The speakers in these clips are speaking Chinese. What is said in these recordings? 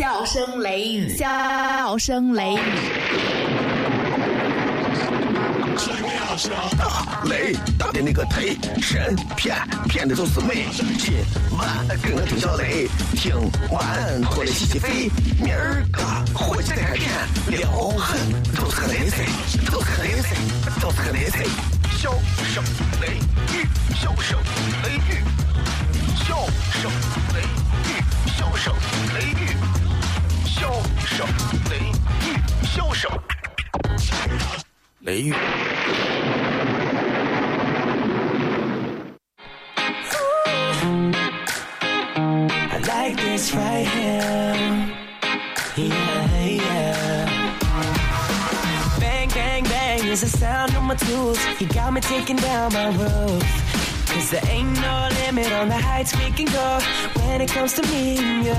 笑声雷雨，笑声雷雨。大雷大的那个忒神骗骗的都是美。今晚跟我听小雷，听完过来洗洗肺。明儿个火气再开片，撩狠都是个雷菜，都是个雷菜，都是个雷菜。笑声雷雨，笑声雷雨，笑声雷雨，笑声雷雨，笑声雷雨，笑声雷雨。I like this right here. Yeah, yeah. Bang, bang, bang is the sound of my tools. You got me taking down my roof. Cause there ain't no limit on the heights we can go when it comes to me and you.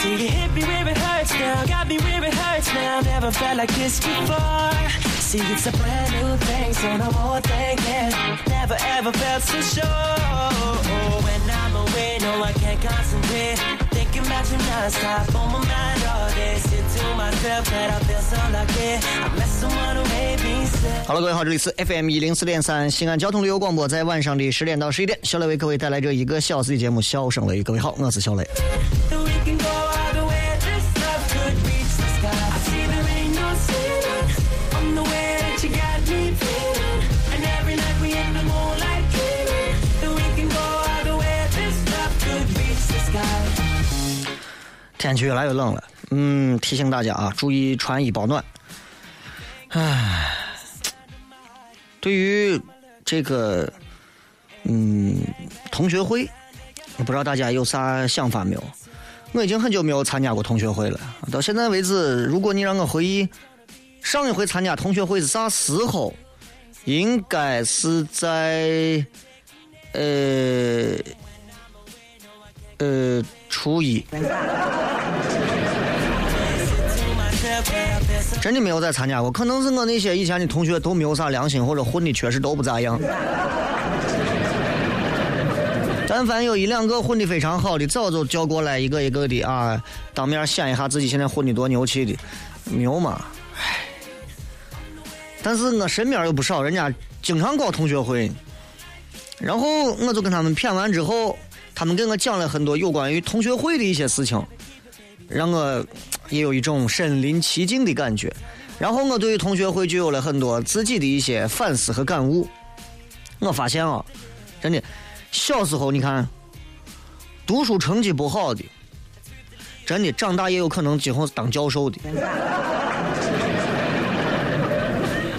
See, you hit me where it hurts now, got me where it hurts now. Never felt like this before. See, it's a brand new thing, so no more thinking. Never ever felt so sure. When I'm away, no, I can't concentrate. Thinking about you nonstop on my mind all day. Sit to myself that I feel so lucky. I met someone who made me say. 好了，各位好，这里是 FM 一零四点三西安交通旅游广播，在晚上的十点到十一点，小雷为各位带来这一个小时的节目《笑声雷雨》。各位好，我是小雷。天气越来越冷了，嗯，提醒大家啊，注意穿衣保暖。唉，对于这个，嗯，同学会，不知道大家有啥想法没有？我已经很久没有参加过同学会了，到现在为止，如果你让我回忆上一回参加同学会是啥时候，应该是在，呃，呃，初一。真的没有再参加过，可能是我那些以前的同学都没有啥良心，或者混的确实都不咋样。但凡有一两个混的非常好的，早就叫过来一个一个的啊，当面显一下自己现在混的多牛气的，牛嘛？唉。但是我身边有不少人家经常搞同学会，然后我就跟他们谝完之后，他们给我讲了很多有关于同学会的一些事情，让我也有一种身临其境的感觉。然后我对于同学会就有了很多自己的一些反思和感悟。我发现啊，真的，小时候你看，读书成绩不好的，真的长大也有可能今后是当教授的。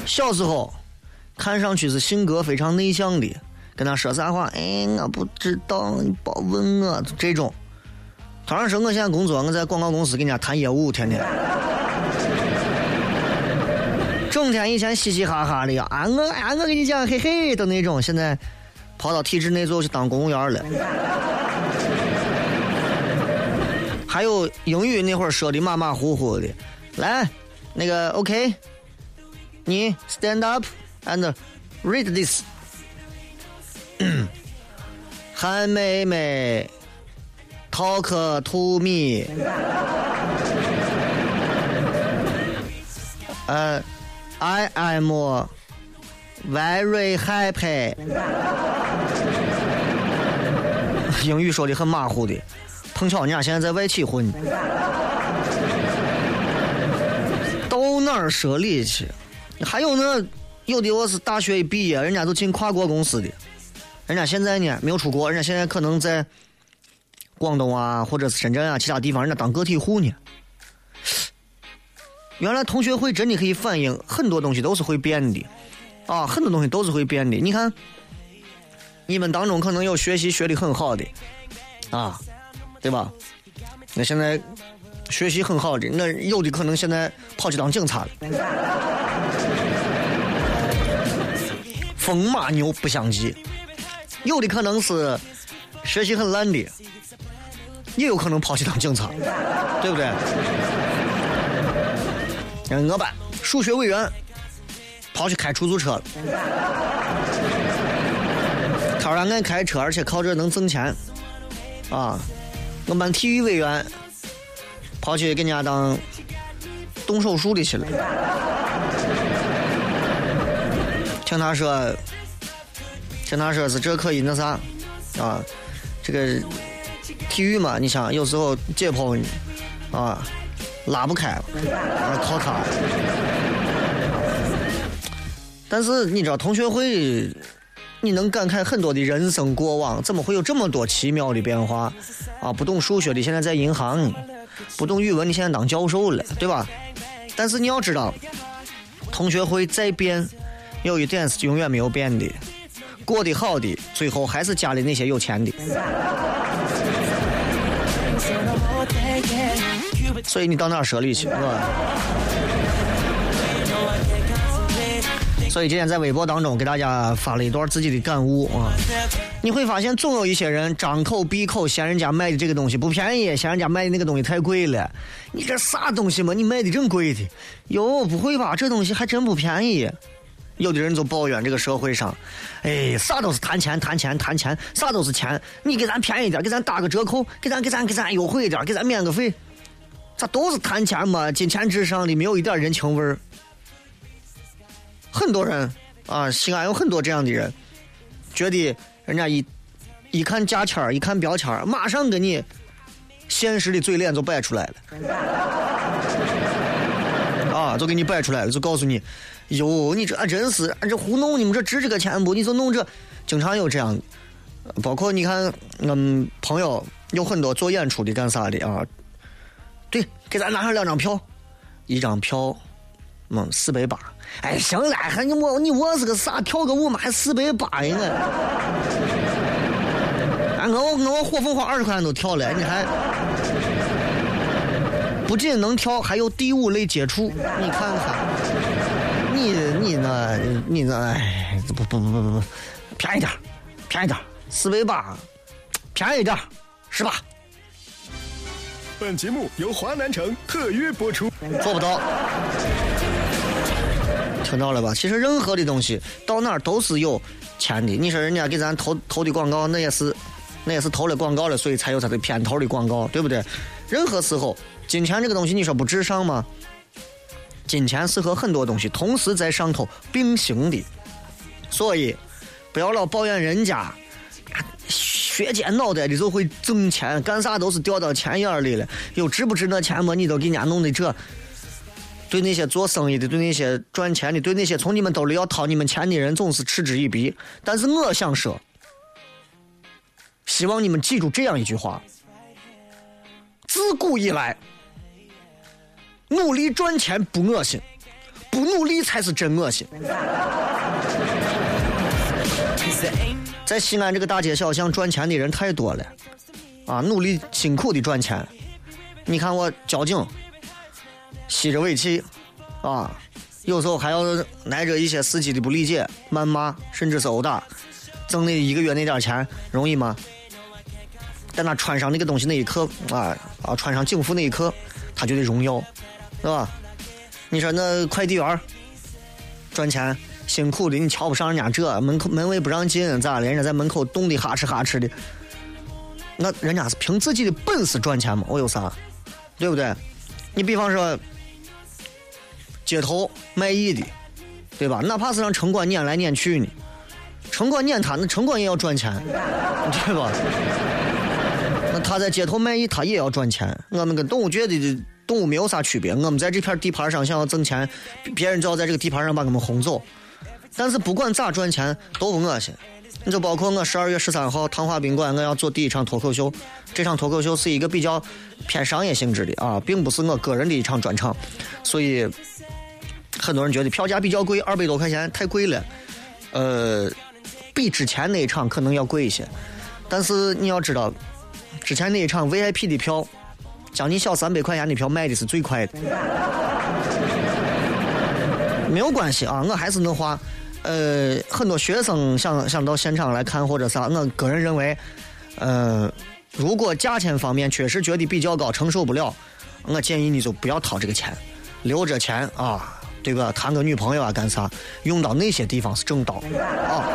小时候看上去是性格非常内向的，跟他说啥话，哎，我不知道，你别问我这种。突然说我现在工作，我在广告公司给人家谈业务，天天，整天以前嘻嘻哈哈的啊，我啊我跟你讲，嘿嘿的那种，现在跑到体制内就去当公务员了。还有英语那会儿说的马马虎虎的，来，那个 OK，你 stand up and read this。韩妹妹，talk to me。呃、i am very happy。英语说的很马虎的，碰巧人家现在在外企混，到哪儿说理去？还有那有的我是大学一毕业，人家都进跨国公司的，人家现在呢没有出国，人家现在可能在广东啊，或者是深圳啊其他地方，人家当个体户呢。原来同学会真的可以反映很多东西都是会变的，啊，很多东西都是会变的。你看，你们当中可能有学习学的很好的，啊，对吧？那现在学习很好的，那有的可能现在跑去当警察了。风马牛不相及，有的可能是学习很烂的，也有可能跑去当警察，对不对？像我班数学委员跑去开出租车了，他说爱开车，而且靠这能挣钱，啊，我们体育委员跑去给人家当动手术的去了。听他说，听他说是这可以那啥啊，这个体育嘛，你想有时候解剖啊拉不开，啊靠他。但是你知道同学会，你能感慨很多的人生过往，怎么会有这么多奇妙的变化？啊，不懂数学的现在在银行，不懂语文的现在当教授了，对吧？但是你要知道，同学会再变，有一点是永远没有变的，过得好的，最后还是家里那些有钱的。所以你到哪儿说理去，是吧？所以今天在微博当中给大家发了一段自己的感悟啊，你会发现总有一些人张口闭口嫌人家卖的这个东西不便宜，嫌人家卖的那个东西太贵了。你这啥东西嘛？你卖的这贵的？哟，不会吧？这东西还真不便宜。有的人就抱怨这个社会上，哎，啥都是谈钱，谈钱，谈钱，啥都是钱。你给咱便宜点，给咱打个折扣，给咱给咱给咱优惠一点，给咱免个费，咋都是谈钱嘛？金钱至上的，没有一点人情味儿。很多人啊，西安有很多这样的人，觉得人家一一看价签，一看标签，马上给你现实的嘴脸就摆出来了，啊，就给你摆出来了，就告诉你，哟，你这真是，这糊弄你们这值这个钱不？你就弄这，经常有这样，包括你看，嗯，朋友有很多做演出的干啥的啊？对，给咱拿上两张票，一张票，嗯，四百八。哎，行了，还你我你我是个啥？跳个舞嘛，还四百八呀？俺我我我火凤凰二十块钱都跳了，你还不仅能跳，还有第五类接触，你看看，你你那你那哎，不不不不不不，便宜点，便宜点，四百八，便宜点，是吧？本节目由华南城特约播出，做不到。听到了吧？其实任何的东西到哪儿都是有钱的。你说人家给咱投投的广告，那也是，那也是投了广告了，所以才有他的片头的广告，对不对？任何时候，金钱这个东西，你说不至上吗？金钱是和很多东西同时在上头并行的，所以不要老抱怨人家，削尖脑袋的就会挣钱，干啥都是掉到钱眼里了，又值不值那钱嘛？你都给人家弄的这。对那些做生意的，对那些赚钱的，对那些从你们兜里要掏你们钱的人，总是嗤之以鼻。但是我想说，希望你们记住这样一句话：自古以来，努力赚钱不恶心，不努力才是真恶心。在西安这个大街小巷赚钱的人太多了，啊，努力辛苦的赚钱。你看我交警。吸着尾气，啊，有时候还要挨着一些司机的不理解、谩骂，甚至是殴打，挣那一个月那点钱容易吗？但他穿上那个东西那一刻，啊啊，穿上警服那一刻，他觉得荣耀，是吧？你说那快递员赚钱辛苦的，你瞧不上人家这门口门卫不让进，咋的？人家在门口冻得哈哧哈哧的，那人家是凭自己的本事赚钱嘛？我有啥？对不对？你比方说。街头卖艺的，对吧？哪怕是让城管撵来撵去呢，城管撵他，那城管也要赚钱，对吧？那他在街头卖艺，他也要赚钱。我们跟动物界的动物没有啥区别。我们在这片地盘上想要挣钱，别人就要在这个地盘上把我们轰走。但是不管咋赚钱都不恶心。你就包括我十二月十三号唐华宾馆，我要做第一场脱口秀。这场脱口秀是一个比较偏商业性质的啊，并不是我个人的一场专场，所以。很多人觉得票价比较贵，二百多块钱太贵了，呃，比之前那一场可能要贵一些。但是你要知道，之前那一场 VIP 的票，将近小三百块钱的票卖的是最快的。没有关系啊，我还是那话，呃，很多学生想想到现场来看或者啥，我个人认为，呃，如果价钱方面确实觉得比较高，承受不了，我建议你就不要掏这个钱，留着钱啊。对吧？谈个女朋友啊，干啥？用到那些地方是正道啊！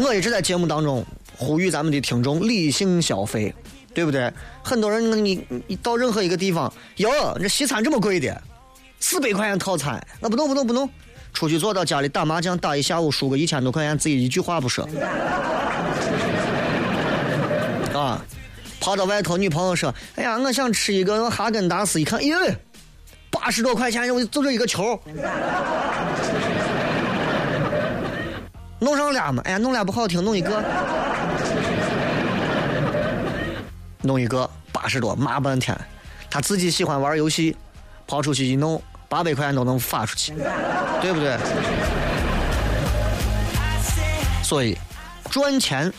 我一直在节目当中呼吁咱们的听众理性消费对不对？很多人你你到任何一个地方，哟，这西餐这么贵的，四百块钱套餐，那不弄不弄不弄，出去坐到家里打麻将打一下午，输个一千多块钱，自己一句话不说。啊，跑到外头，女朋友说：“哎呀，我想吃一个哈根达斯。”一看，咦，八十多块钱，我就这一个球。弄上俩嘛？哎呀，弄俩不好听，弄一个。弄一个八十多，骂半天。他自己喜欢玩游戏，跑出去一弄，八百块钱都能发出去，对不对？所以，赚钱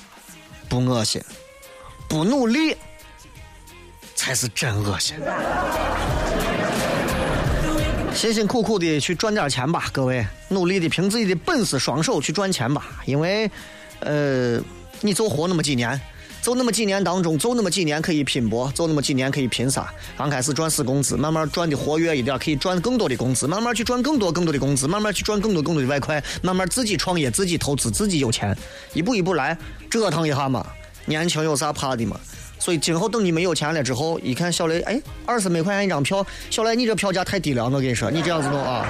不恶心。不努力才是真恶心。辛辛苦苦的去赚点钱吧，各位，努力的凭自己的本事双手去赚钱吧。因为，呃，你就活那么几年，就那么几年当中，就那么几年可以拼搏，就那么几年可以拼啥？刚开始赚死工资，慢慢赚的活跃一点，可以赚更多的工资，慢慢去赚更多更多的工资，慢慢去赚更多更多的外快，慢慢自己创业，自己投资，自己有钱，一步一步来，折腾一下嘛。年轻有啥怕的嘛？所以今后等你们有钱了之后，一看小雷，哎，二十美块钱一张票，小雷你这票价太低了，我跟你说，你这样子弄啊，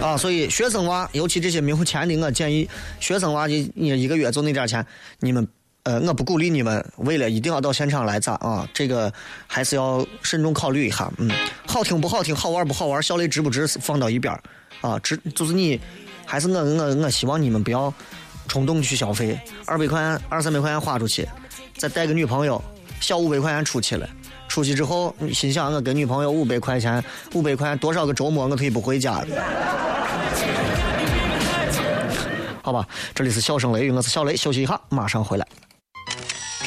啊，所以学生娃，尤其这些没有钱的，我建议学生娃，你你一个月就那点钱，你们，呃，我不鼓励你们为了一定要到现场来咋啊？这个还是要慎重考虑一下，嗯，好听不好听，好玩不好玩，小雷值不值放到一边啊，值就是你，还是我我我希望你们不要。冲动去消费，二百块钱、二三百块钱花出去，再带个女朋友，小五百块钱出去了。出去之后，心想我跟女朋友五百块钱，五百块多少个周末我可以不回家。好吧，这里是笑声雷雨，我是小雷，休息一下，马上回来。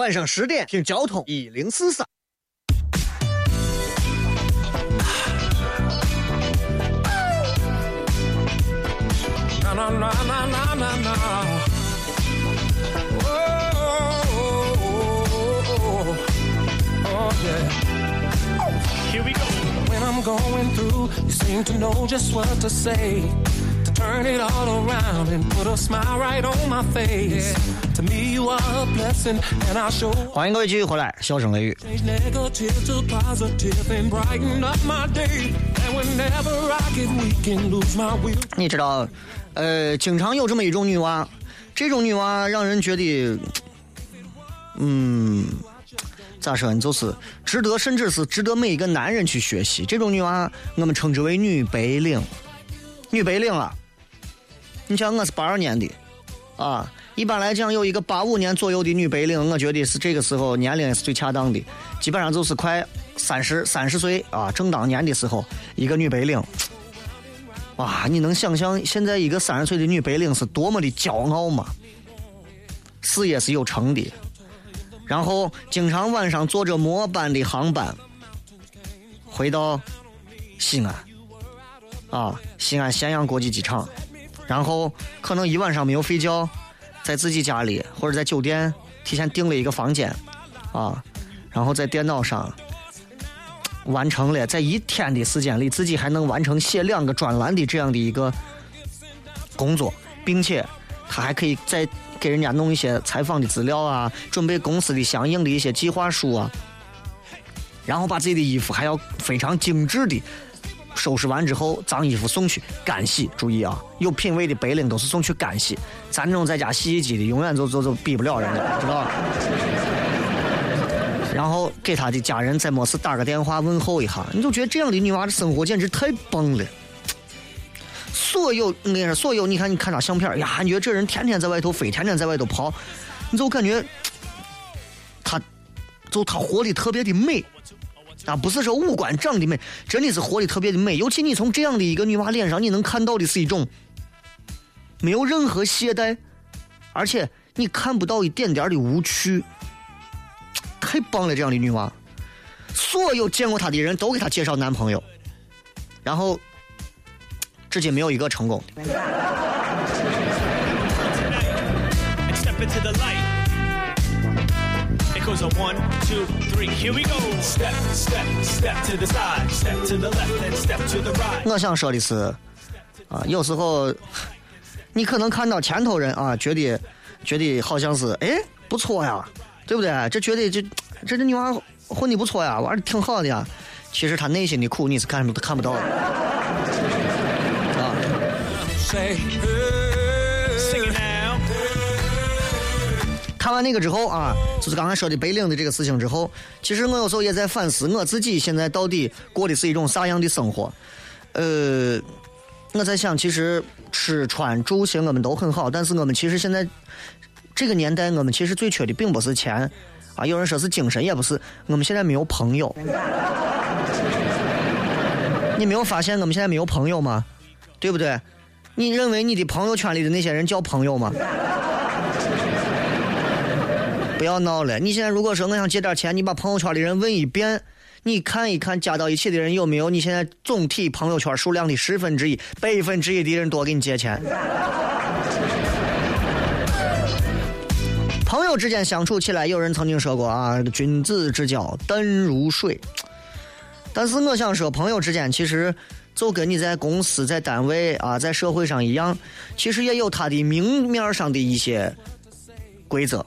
晚上十点听交通一零四三。na na na na na na. Oh, oh, oh, yeah. Here we go. When I'm going through, you seem to know just what to say. Turn it all around and put a smile right on my face. To me, you are a blessing, and I'll show. 欢迎各位继续回来，笑声雷雨。Negative to positive and brighten up my day. And whenever I get weak and lose my will. 你知道呃，经常有这么一种女娃，这种女娃让人觉得，嗯，咋说呢，就是值得，甚至是值得每一个男人去学习。这种女娃，我们称之为女白领，女白领啊。你像我是八二年的，啊，一般来讲有一个八五年左右的女白领，我觉得是这个时候年龄是最恰当的，基本上就是快三十三十岁啊，正当年的时候，一个女白领。哇，你能想象现在一个三十岁的女白领是多么的骄傲吗？事业是有成的，然后经常晚上坐着末班的航班回到西安，啊，西安咸阳国际机场，然后可能一晚上没有睡觉，在自己家里或者在酒店提前订了一个房间，啊，然后在电脑上。完成了，在一天的时间里，自己还能完成写两个专栏的这样的一个工作，并且他还可以再给人家弄一些采访的资料啊，准备公司的相应的一些计划书啊，然后把自己的衣服还要非常精致的收拾完之后，脏衣服送去干洗。注意啊，有品位的白领都是送去干洗，咱这种在家洗衣机的，永远就就就比不了人家，知道吧？然后给他的家人在没事打个电话问候一下，你就觉得这样的女娃的生活简直太棒了。所有我跟你说，所有你看你看她相片呀，你觉得这人天天在外头飞，天天在外头跑，你就感觉她就她活的特别的美啊，不是说五官长得美，真的是活的特别的美。尤其你从这样的一个女娃脸上，你能看到的是一种没有任何懈怠，而且你看不到一点点的无趣。太棒了，这样的女娃，所有见过她的人都给她介绍男朋友，然后至今没有一个成功的。Goes a one, two, three, here we go. Step, step, step to the side, step to the left, and step to the right. 我想说的是，啊，有时候你可能看到前头人啊，觉得觉得好像是哎不错呀，对不对？这觉得这这这女娃混的不错呀，玩的挺好的呀。其实她内心的苦你是看不看不到的。啊，看完那个之后啊，就是刚才说的白领的这个事情之后，其实我有时候也在反思我自己现在到底过的是一种啥样的生活。呃，我在想，其实吃穿住行我们都很好，但是我们其实现在这个年代，我们其实最缺的并不是钱啊，有人说是精神，也不是，我们现在没有朋友。你没有发现我们现在没有朋友吗？对不对？你认为你的朋友圈里的那些人叫朋友吗？不要闹了！你现在如果说我想借点钱，你把朋友圈的人问一遍，你看一看加到一起的人有没有你现在总体朋友圈数量的十分之一、百分之一的人多给你借钱。朋友之间相处起来，有人曾经说过啊，君子之交淡如水。但是我想说，朋友之间其实就跟你在公司、在单位啊、在社会上一样，其实也有它的明面上的一些规则。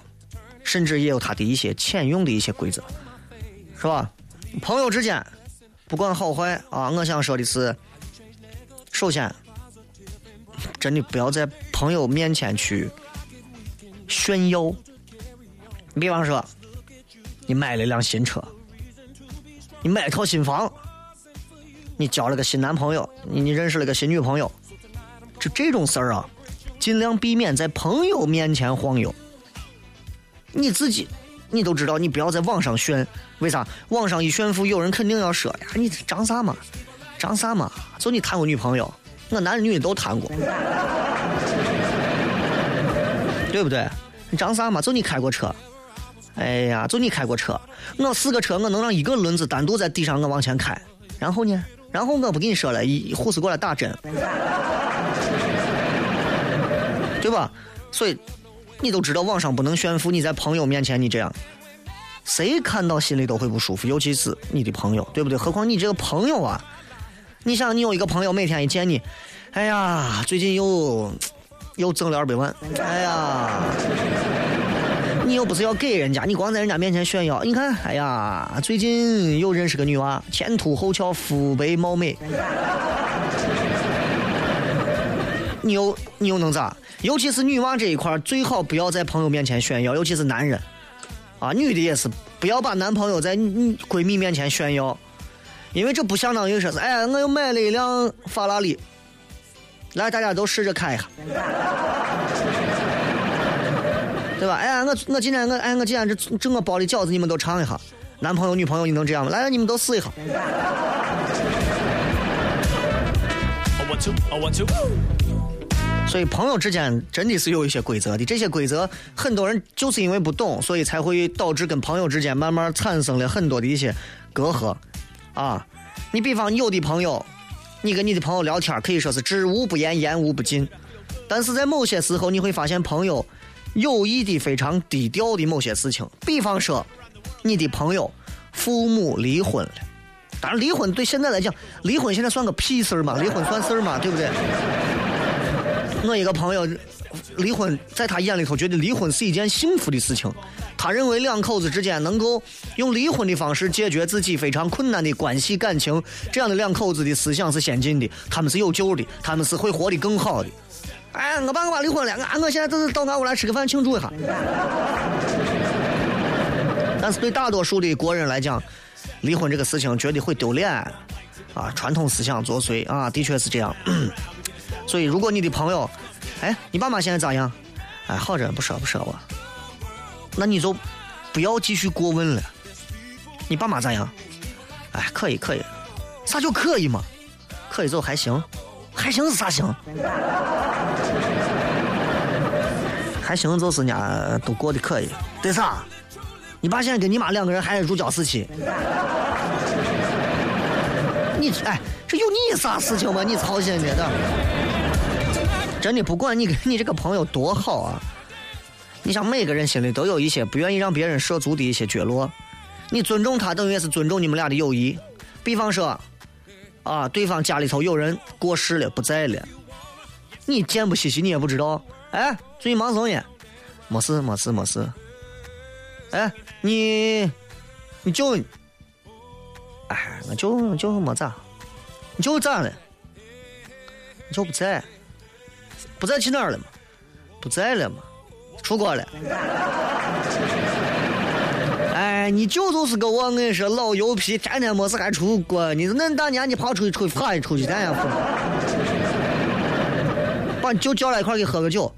甚至也有他的一些潜用的一些规则，是吧？朋友之间，不管好坏啊，我想说的是，首先，真的不要在朋友面前去炫耀。你比方说，你买了一辆新车，你买了套新房，你交了个新男朋友，你你认识了个新女朋友，就这种事儿啊，尽量避免在朋友面前晃悠。你自己，你都知道，你不要在网上炫。为啥？网上一炫富，有人肯定要说呀，你长啥嘛？长啥嘛？就你谈过女朋友，我男的女的都谈过，对不对？你长啥嘛？就你开过车，哎呀，就你开过车，我四个车，我能让一个轮子单独在地上我往前开，然后呢？然后我不跟你说了，护士过来打针，对吧？所以。你都知道网上不能炫富，你在朋友面前你这样，谁看到心里都会不舒服，尤其是你的朋友，对不对？何况你这个朋友啊，你想你有一个朋友每天一见你，哎呀，最近又又挣了二百万，哎呀，你又不是要给人家，你光在人家面前炫耀，你看，哎呀，最近又认识个女娃，前凸后翘，肤白貌美，你又你又能咋？尤其是女娃这一块最好不要在朋友面前炫耀，尤其是男人，啊，女的也是，不要把男朋友在你闺蜜面前炫耀，因为这不相当于说是，哎，我又买了一辆法拉利，来，大家都试着开一下，对吧？哎，我我今天我哎我今天这这我包的饺子你们都尝一下，男朋友女朋友你能这样吗？来，你们都试一下。A one, two, a one, two. 所以朋友之间真的是有一些规则的，这些规则很多人就是因为不懂，所以才会导致跟朋友之间慢慢产生了很多的一些隔阂，啊，你比方有的朋友，你跟你的朋友聊天可以说是知无不言，言无不尽，但是在某些时候你会发现朋友有意的非常低调的某些事情，比方说你的朋友父母离婚了。当然，离婚对现在来讲，离婚现在算个屁事儿嘛？离婚算事儿嘛？对不对？我一个朋友离婚，在他眼里头觉得离婚是一件幸福的事情，他认为两口子之间能够用离婚的方式解决自己非常困难的关系感情，这样的两口子的思想是先进的，他们是有救的，他们是会活得更好的。哎，我爸我妈离婚了，俺我现在就是到俺屋来吃个饭庆祝一下。但是对大多数的国人来讲，离婚这个事情觉得会丢脸，啊，传统思想作祟啊，的确是这样。所以，如果你的朋友，哎，你爸妈现在咋样？哎，好着，不说不说我。那你就不要继续过问了。你爸妈咋样？哎，可以可以，啥叫可以嘛？可以就还行，还行是啥行？还行就是人家都过得可以，对啥？你爸现在跟你妈两个人还是如胶似漆。你哎，这有你啥事情吗？你操心的的。真的不管你跟你这个朋友多好啊，你想每个人心里都有一些不愿意让别人涉足的一些角落，你尊重他，等于也是尊重你们俩的友谊。比方说，啊，对方家里头有人过世了，不在了，你见不稀奇，你也不知道。哎，最近忙什么呢？没事，没事，没事。哎，你，你就，哎，我就我舅没咋，你就咋了？你就不在，不在去哪儿了嘛？不在了嘛？出国了。哎，你舅就是个我跟你说老油皮，天天没事还出国。你恁大年你跑出去出去跑一出去，咱也不。把你舅叫来一块给喝个酒，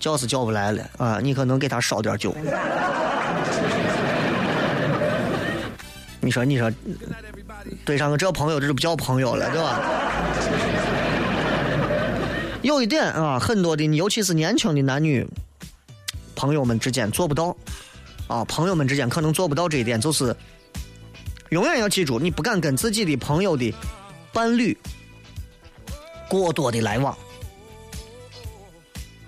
叫是叫不来了啊！你可能给他烧点酒。你说，你说，对上个这朋友，这就不叫朋友了，对吧？有一点啊，很多的，尤其是年轻的男女朋友们之间做不到啊，朋友们之间可能做不到这一点，就是永远要记住，你不敢跟自己的朋友的伴侣过多的来往。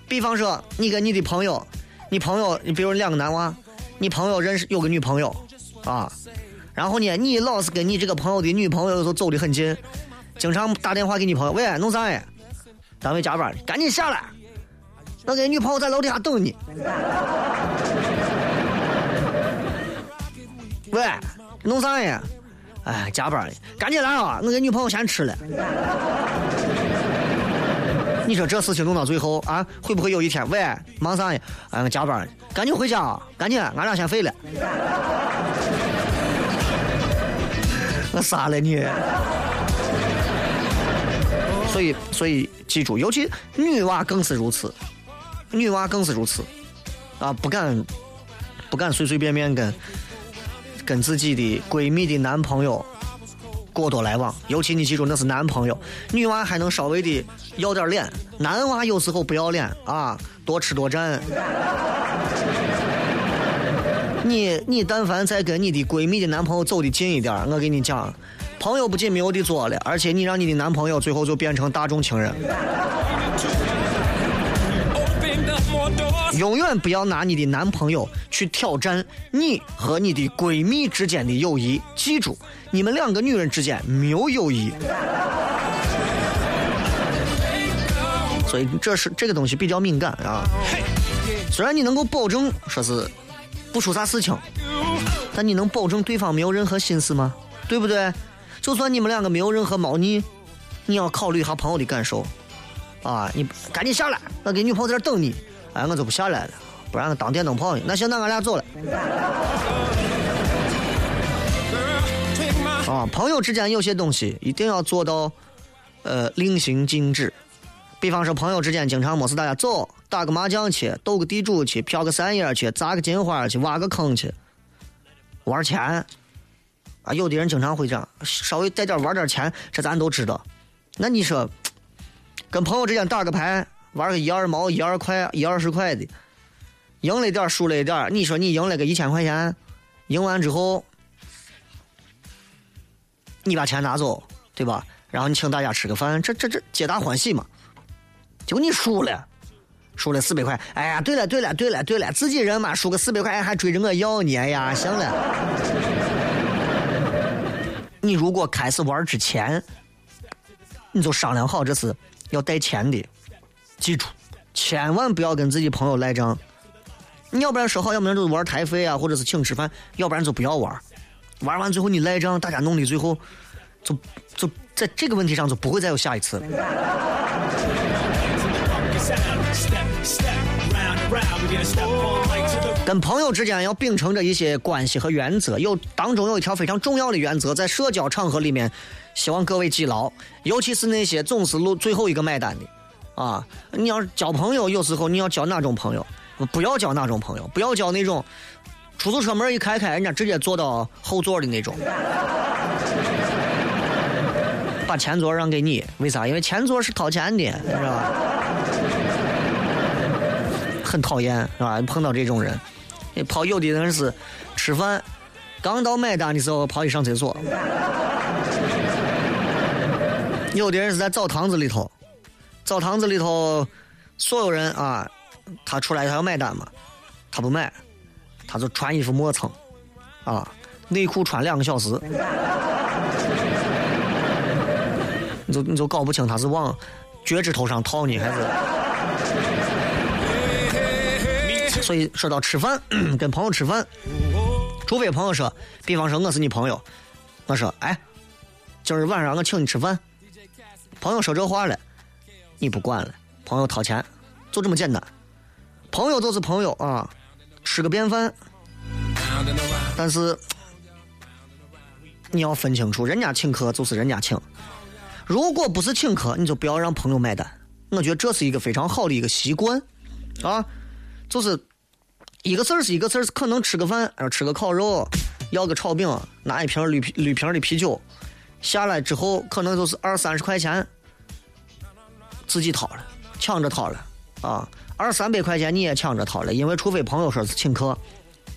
比方说，你跟你的朋友，你朋友，你比如两个男娃，你朋友认识有个女朋友啊。然后呢，你老是跟你这个朋友的女朋友有时候走得很近，经常打电话给你朋友，喂，弄啥呀？单位加班，赶紧下来，我给女朋友在楼底下等你。喂，弄啥呀？哎，加班呢，赶紧来啊！我给女朋友先吃了。你说这事情弄到最后啊，会不会有一天，喂，忙啥呀？哎，我加班呢，赶紧回家啊！赶紧，俺俩先废了。我杀了你！所以，所以记住，尤其女娃更是如此，女娃更是如此，啊，不敢，不敢随随便便跟跟自己的闺蜜的男朋友过多来往。尤其你记住，那是男朋友，女娃还能稍微的要点脸，男娃有时候不要脸啊，多吃多占。你你但凡再跟你的闺蜜的男朋友走的近一点，我跟你讲，朋友不仅没有的做了，而且你让你的男朋友最后就变成大众情人。永远不要拿你的男朋友去挑战你和你的闺蜜之间的友谊。记住，你们两个女人之间没有友谊。所以这是这个东西比较敏感啊。虽然你能够保证说是。不出啥事情，但你能保证对方没有任何心思吗？对不对？就算你们两个没有任何猫腻，你要考虑一下朋友的感受啊！你赶紧下来，我给女朋友在这等你。哎，我就不下来了，不然我当电灯泡呢。那行，那俺俩走了。啊，朋友之间有些东西一定要做到，呃，令行禁止。比方说，朋友之间经常没事大家走。打个麻将去，斗个地主去，飘个三叶去，砸个金花去，挖个坑去，玩钱有的人经常会这样，稍微带点玩点钱，这咱都知道。那你说，跟朋友之间打个牌，玩个一二毛、一二块、一二十块的，赢了一点输了一点你说你赢了个一千块钱，赢完之后，你把钱拿走，对吧？然后你请大家吃个饭，这这这皆大欢喜嘛。就你输了。输了四百块，哎呀，对了对了对了对了，自己人嘛，输个四百块还追着我要呢，哎呀，行了。你如果开始玩之前，你就商量好这是要带钱的，记住，千万不要跟自己朋友赖账。你要不然说好，要不然就玩台费啊，或者是请吃饭，要不然就不要玩。玩完最后你赖账，大家弄的最后，就就在这个问题上就不会再有下一次。跟朋友之间要秉承着一些关系和原则，有当中有一条非常重要的原则，在社交场合里面，希望各位记牢。尤其是那些总是录最后一个买单的，啊，你要交朋友，有时候你要交哪种朋友？不要交哪种朋友？不要交那种出租车门一开开，人家直接坐到后座的那种，把前座让给你，为啥？因为前座是掏钱的，是吧？很讨厌，是吧？碰到这种人，你跑有的人是吃饭，刚到买单的时候跑去上厕所，有的人是在澡堂子里头，澡堂子里头所有人啊，他出来他要买单嘛，他不买，他就穿衣服磨蹭，啊，内裤穿两个小时，你就你就搞不清他是往脚趾头上套你还是。所以说到吃饭，跟朋友吃饭，除非朋友说，比方说我是你朋友，我说哎，今儿晚上我请你吃饭。朋友说这话了，你不管了，朋友掏钱，就这么简单。朋友就是朋友啊，吃个便饭。但是你要分清楚，人家请客就是人家请，如果不是请客，你就不要让朋友买单。我觉得这是一个非常好的一个习惯啊，就是一个事儿是一个事儿，可能吃个饭，然后吃个烤肉，要个炒饼，拿一瓶铝啤铝瓶的啤酒，下来之后可能就是二三十块钱，自己掏了，抢着掏了啊，二三百块钱你也抢着掏了，因为除非朋友说是请客，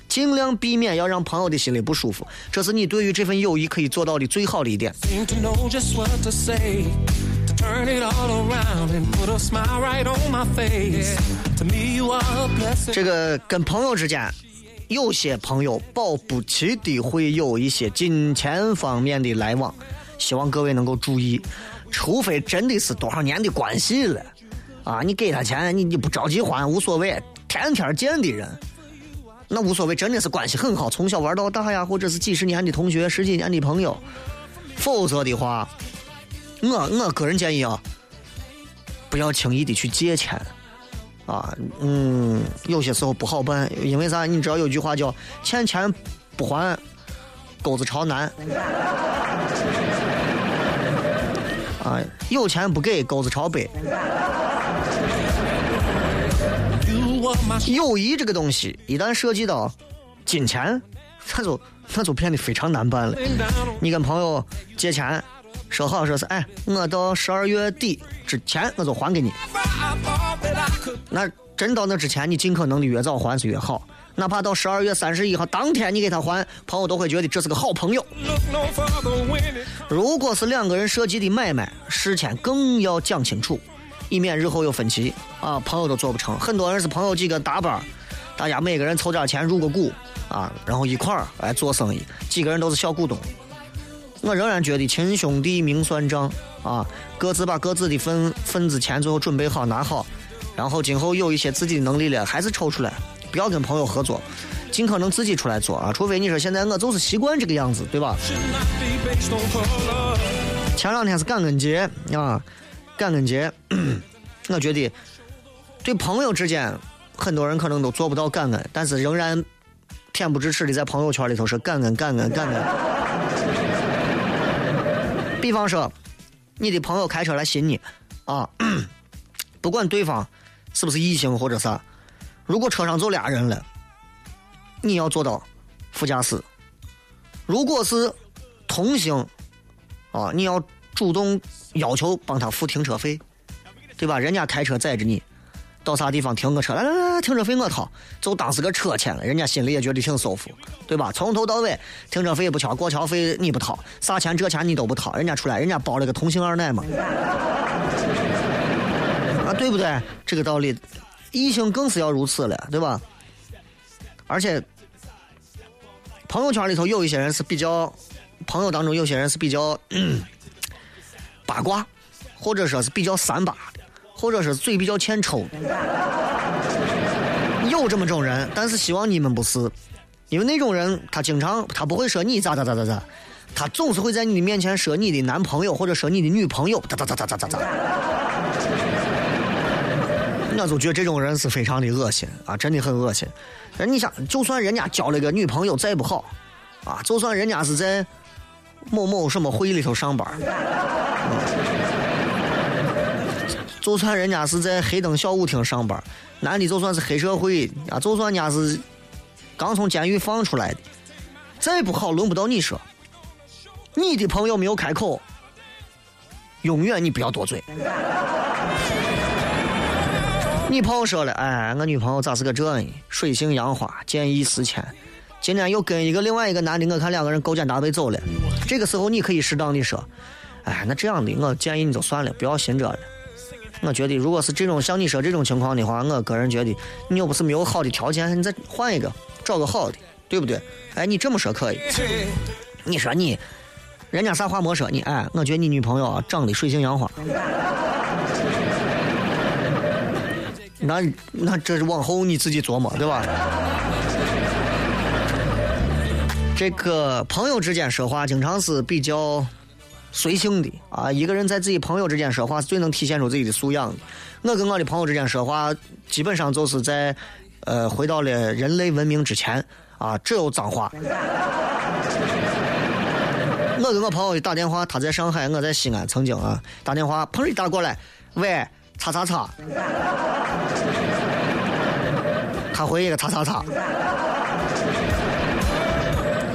尽量避免要让朋友的心里不舒服，这是你对于这份友谊可以做到的最好的一点。这个跟朋友之间，有些朋友保不齐的会有一些金钱方面的来往，希望各位能够注意，除非真的是多少年的关系了，啊，你给他钱，你你不着急还无所谓，天天见的人，那无所谓，真的是关系很好，从小玩到大呀，或者是几十年的同学、十几年的朋友，否则的话，我我个人建议啊，不要轻易的去借钱。啊，嗯，有些时候不好办，因为啥？你知道有句话叫“欠钱不还，钩子朝南”。啊，有钱不给，钩子朝北。友谊这个东西，一旦涉及到金钱，那就那就变得非常难办了。你跟朋友借钱，说好说是，哎，我到十二月底之前我就还给你。那真到那之前，你尽可能的越早还是越好。哪怕到十二月三十一号当天你给他还，朋友都会觉得这是个好朋友。如果是两个人涉及的买卖，事前更要讲清楚，以免日后有分歧啊，朋友都做不成。很多人是朋友几个搭班，大家每个人凑点钱入个股啊，然后一块儿来做生意，几个人都是小股东。我仍然觉得亲兄弟明算账啊，各自把各自的份份子钱最后准备好拿好，然后今后有一些自己的能力了，还是抽出来，不要跟朋友合作，尽可能自己出来做啊，除非你说现在我就是习惯这个样子，对吧？前两天是感恩节啊，感恩节，我觉得对朋友之间，很多人可能都做不到感恩，但是仍然恬不知耻的在朋友圈里头说感恩感恩感恩。比方说，你的朋友开车来寻你啊，不管对方是不是异性或者啥，如果车上坐俩人了，你要坐到副驾驶；如果是同性啊，你要主动要求帮他付停车费，对吧？人家开车载着你，到啥地方停个车，来来来，停车费我掏，就当是个车钱了，人家心里也觉得挺舒服，对吧？从头到尾停车费不交，过桥费你不掏，啥钱这钱你都不掏，人家出来人家包了个同性二奶嘛，啊，对不对？这个道理，异性更是要如此了，对吧？而且朋友圈里头有一些人是比较，朋友当中有些人是比较。八卦，或者说是比较三八，或者是嘴比较欠抽，有这么种人，但是希望你们不是，因为那种人他经常他不会说你咋咋咋咋咋，他总是会在你的面前说你的男朋友或者说你的女朋友，咋咋咋咋咋咋咋。我就觉得这种人是非常的恶心啊，真的很恶心。人你想，就算人家交了个女朋友再不好，啊，就算人家是在某某什么会议里头上班，就算人家是在黑灯小舞厅上班，男的就算是黑社会啊，就算人家是刚从监狱放出来的，再不好轮不到你说。你的朋友没有开口，永远你不要多嘴。你朋友说了，哎，我女朋友咋是个这呢？水性杨花，见异思迁。今天又跟一个另外一个男的，我看两个人勾肩搭背走了。这个时候你可以适当的说，哎，那这样的，我建议你就算了，不要信这了。我觉得，如果是这种像你说这种情况的话，我个人觉得，你又不是没有好的条件，你再换一个，找个好的，对不对？哎，你这么说可以。你说你，人家啥话没说你，哎，我觉得你女朋友啊长得水性杨花。那那这是往后你自己琢磨，对吧？这个朋友之间说话，经常是比较随性的啊。一个人在自己朋友之间说话，是最能体现出自己的素养的。我跟我的朋友之间说话，基本上就是在呃回到了人类文明之前啊，只有脏话。我跟我朋友打电话，他在上海，我在西安，曾经啊打电话，砰一打过来，喂，叉叉叉，他回一个叉叉叉，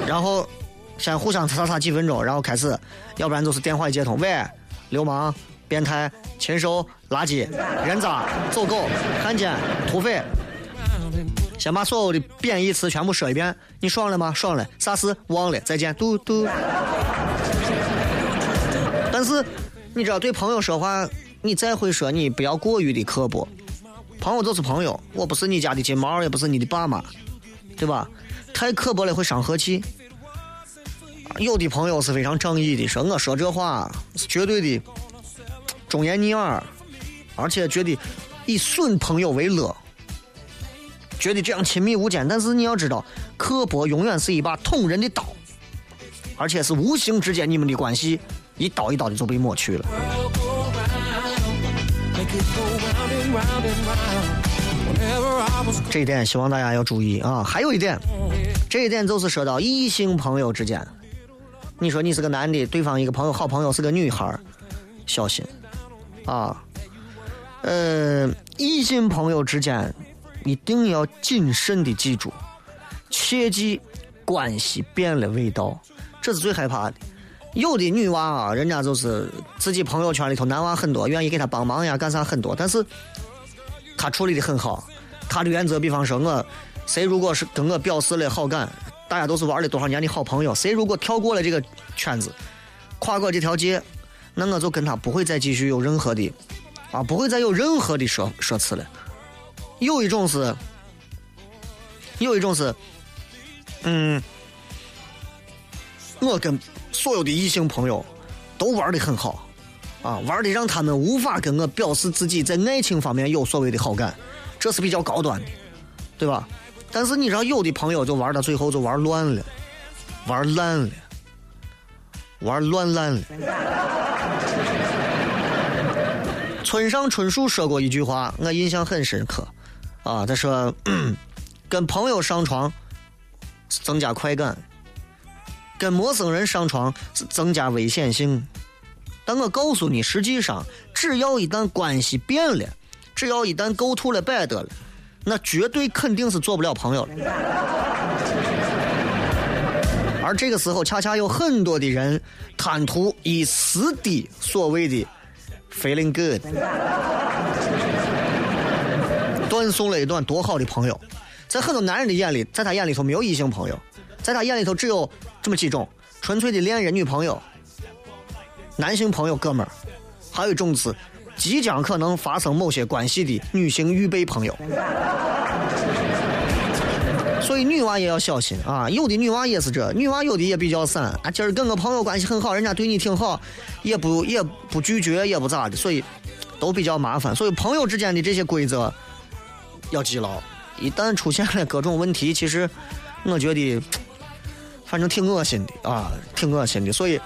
然后先互相叉叉叉几分钟，然后开始，要不然就是电话一接通，喂，流氓、变态、禽兽、垃圾、人渣、走狗、汉奸、土匪。先把所有的贬义词全部说一遍，你爽了吗？爽了，啥事忘了，再见，嘟嘟。但是你知道，对朋友说话，你再会说，你不要过于的刻薄。朋友就是朋友，我不是你家的金毛，也不是你的爸妈，对吧？太刻薄了会伤和气。有的朋友是非常仗义的，说我说这话是绝对的忠言逆耳，而且觉得以损朋友为乐。觉得这样亲密无间，但是你要知道，刻薄永远是一把捅人的刀，而且是无形之间你们的关系一刀一刀的就被抹去了。这一点希望大家要注意啊！还有一点，这一点就是说到异性朋友之间，你说你是个男的，对方一个朋友好朋友是个女孩儿小心啊！呃，异性朋友之间。一定要谨慎的记住，切记关系变了味道，这是最害怕的。有的女娃啊，人家就是自己朋友圈里头男娃很多，愿意给她帮忙呀，干啥很多，但是她处理的很好。她的原则，比方说我谁如果是跟我表示了好感，大家都是玩了多少年的好朋友，谁如果跳过了这个圈子，跨过这条界，那我就跟他不会再继续有任何的啊，不会再有任何的说说辞了。有一种是，有一种是，嗯，我跟所有的异性朋友都玩的很好，啊，玩的让他们无法跟我表示自己在爱情方面有所谓的好感，这是比较高端的，对吧？但是你知道，有的朋友就玩到最后就玩乱了，玩烂了，玩乱烂了。村上春树说过一句话，我印象很深刻。啊，他说，跟朋友上床增加快感，跟陌生人上床增加危险性。但我告诉你，实际上只要一旦关系变了，只要一旦构图了摆得了，那绝对肯定是做不了朋友了。而这个时候，恰恰有很多的人贪图一时的所谓的 feeling good。断送了一段多好的朋友，在很多男人的眼里，在他眼里头没有异性朋友，在他眼里头只有这么几种：纯粹的恋人、女朋友、男性朋友、哥们儿，还有一种是即将可能发生某些关系的女性预备朋友。所以女娃也要小心啊！有的女娃也是这，女娃有的也比较散啊。今儿跟个朋友关系很好，人家对你挺好，也不也不拒绝，也不咋的，所以都比较麻烦。所以朋友之间的这些规则。要记牢，一旦出现了各种问题，其实我觉得反正挺恶心的啊，挺恶心的。所以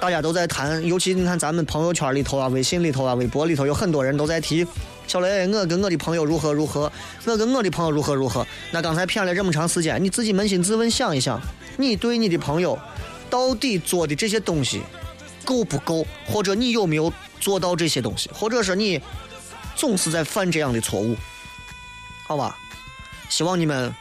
大家都在谈，尤其你看咱们朋友圈里头啊、微信里头啊、微博里头，有很多人都在提小雷，我跟我的朋友如何如何，我跟我的朋友如何如何。那刚才骗了这么长时间，你自己扪心自问想一想，你对你的朋友到底做的这些东西够不够，或者你有没有做到这些东西，或者说你总是在犯这样的错误？好吧，希望你们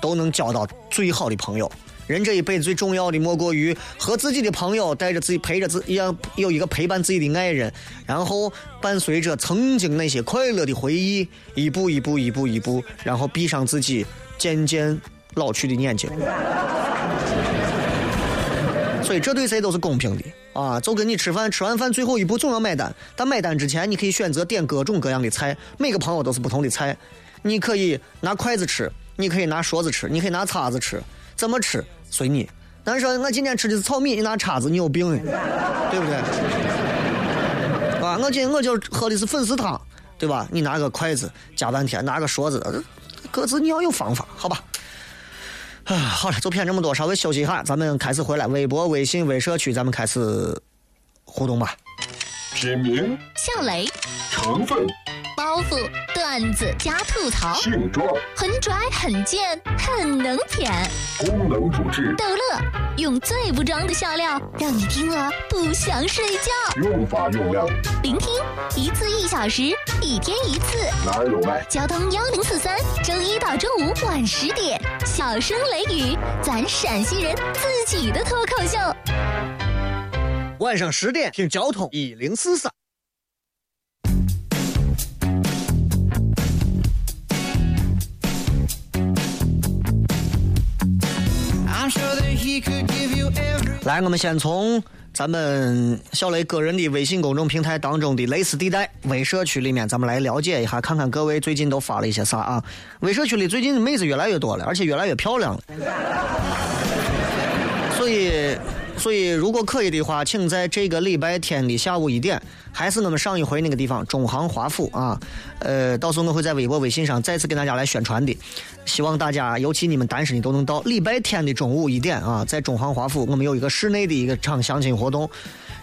都能交到最好的朋友。人这一辈子最重要的莫过于和自己的朋友带着自己陪着自，要有一个陪伴自己的爱人，然后伴随着曾经那些快乐的回忆，一步一步，一步一步，然后闭上自己渐渐老去的眼睛。所以这对谁都是公平的啊！就跟你吃饭，吃完饭最后一步总要买单，但买单之前你可以选择点各种各样的菜，每个朋友都是不同的菜，你可以拿筷子吃，你可以拿勺子吃，你可以拿叉子吃，怎么吃随你。但是我今天吃的是炒米，你拿叉子，你有病，对不对？啊，我今我就喝的是粉丝汤，对吧？你拿个筷子夹半天，拿个勺子，各自你要有方法，好吧？啊，好了，就骗这么多，稍微休息一下，咱们开始回来。微博、微信、微社区，咱们开始互动吧。品名、笑雷、成分、包袱、段子加吐槽，性状、很拽很贱很能舔，功能主治、逗乐，用最不装的笑料让你听了不想睡觉。用法用量，聆听一次一小时，一天一次。哪儿有卖？交通幺零四三，周一到周五晚十点，小声雷雨，咱陕西人自己的脱口秀。晚上十点听交通一零四三。来，我们先从咱们小雷个人的微信公众平台当中的蕾丝地带微社区里面，咱们来了解一下，看看各位最近都发了一些啥啊？微社区里最近妹子越来越多了，而且越来越漂亮了，所以，如果可以的话，请在这个礼拜天的下午一点，还是我们上一回那个地方中航华府啊。呃，到时候我会在微博、微信上再次跟大家来宣传的。希望大家，尤其你们单身的都能到礼拜天的中午一点啊，在中航华府，我们有一个室内的一个场相亲活动，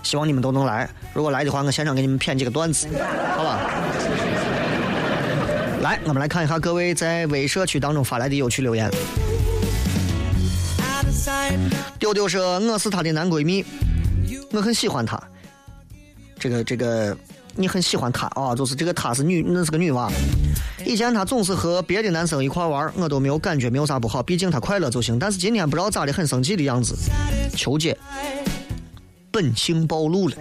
希望你们都能来。如果来的话，我现场给你们骗几个段子，好吧？来，我们来看一下各位在微社区当中发来的有趣留言。丢丢说：“我是她的男闺蜜，我很喜欢她。这个这个，你很喜欢她啊？就是这个她是女，那是个女娃。以前她总是和别的男生一块玩，我都没有感觉，没有啥不好，毕竟她快乐就行。但是今天不知道咋的，很生气的样子。求姐，本性暴露了，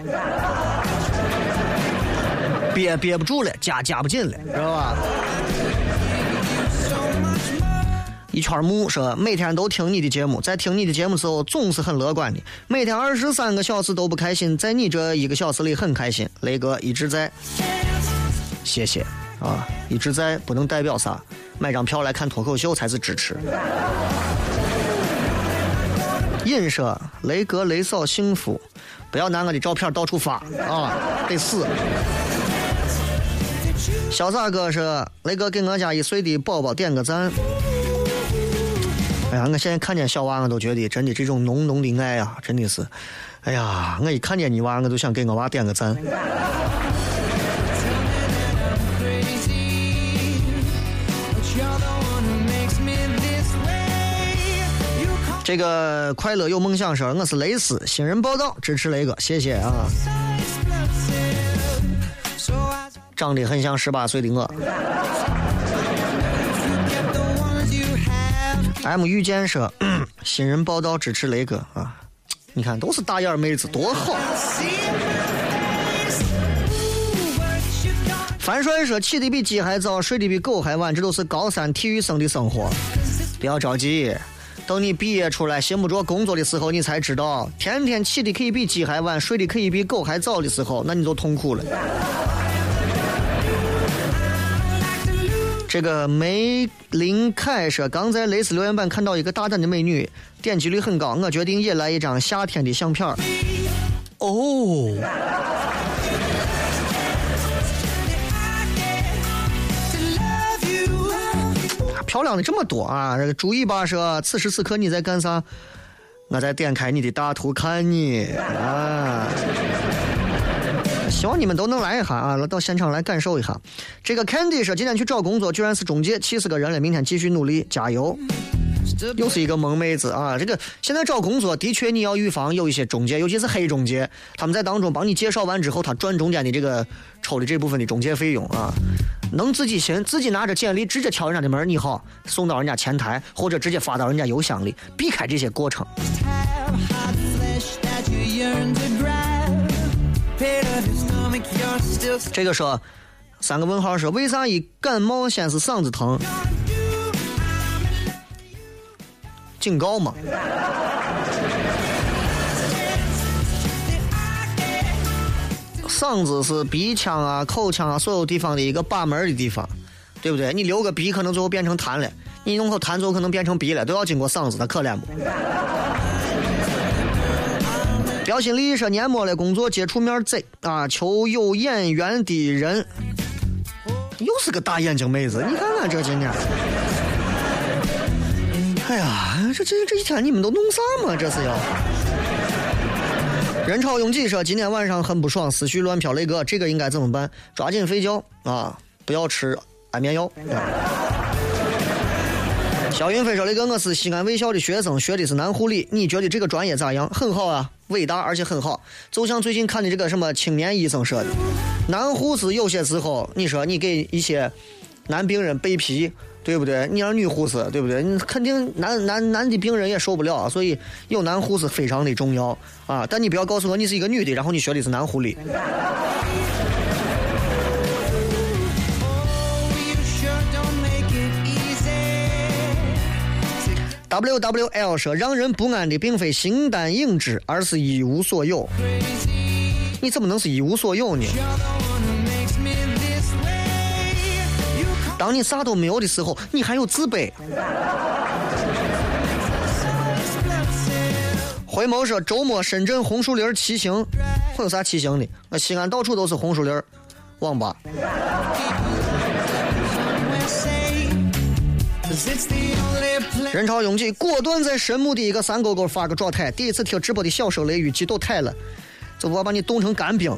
憋憋不住了，夹夹不紧了，知道吧？”一圈木说每天都听你的节目，在听你的节目时候总是很乐观的。每天二十三个小时都不开心，在你这一个小时里很开心。雷哥一直在，谢谢啊，一直在不能代表啥，买张票来看脱口秀才是支持。隐说雷哥雷嫂幸福，不要拿我的照片到处发啊，得死。潇洒哥说雷哥给我家一岁的宝宝点个赞。哎呀，我现在看见小娃，我都觉得真的这种浓浓的爱啊，真的是，哎呀，我一看见你娃，我就想给我娃点个赞。这个快乐有梦想说我是蕾丝新人报道，支持雷哥，谢谢啊。长得很像十八岁的我。M 遇见说，新人报道支持雷哥啊！你看，都是大眼妹子，多好。樊帅说，起的比鸡还早，睡的比狗还晚，这都是高三体育生的生活。不要着急，等你毕业出来，寻不着工作的时候，你才知道，天天起的可以比鸡还晚，睡的可以比狗还早的时候，那你就痛苦了。这个梅林凯说，刚在蕾丝留言板看到一个大胆的美女，点击率很高，我决定也来一张夏天的相片儿。哦，漂亮的这么多啊！这个注意吧，说此时此刻你在干啥？我在点开你的大图看你啊。希望你们都能来一下啊，来到现场来感受一下。这个 Candy 说今天去找工作，居然是中介，气死个人了。明天继续努力，加油。又是一个萌妹子啊！这个现在找工作的确你要预防有一些中介，尤其是黑中介，他们在当中帮你介绍完之后，他赚中间的这个抽的这部分的中介费用啊。能自己寻自己拿着简历直接敲人家的门，你好，送到人家前台，或者直接发到人家邮箱里，避开这些过程。这个说，三个问号说，为啥一感冒先是嗓子疼？警告吗？嗓子是鼻腔啊、口腔啊所有地方的一个把门的地方，对不对？你留个鼻，可能最后变成痰了；你弄口痰，最后可能变成鼻了，都要经过嗓子，那可怜不？标新立异说年末了，工作接触面窄啊，求有眼缘的人。又是个大眼睛妹子，你看看这今天。哎呀，这这这一天你们都弄啥嘛？这是要。人潮拥挤说今天晚上很不爽，思绪乱飘。雷哥，这个应该怎么办？抓紧睡觉啊，不要吃安眠药。肖云飞说：“雷哥，我是西安卫校的学生，学的是南护理。你觉得这个专业咋样？很好啊，伟大而且很好。就像最近看的这个什么青年医生说的，男护士有些时候，你说你给一些男病人备皮，对不对？你让女护士，对不对？你肯定男男男的病人也受不了，所以有男护士非常的重要啊。但你不要告诉我你是一个女的，然后你学的是男护理。” W W L 说：“让人不安的并非形单影只，而是一无所有。你怎么能是一无所有呢？当你啥都没有的时候，你还有自卑。”回眸说：“周末深圳红树林骑行，会有啥骑行的？那西安到处都是红树林网吧。”人潮拥挤，果断在神木的一个山沟沟发个状态。第一次听直播的小声雷雨，激都态了，就我把你冻成干冰。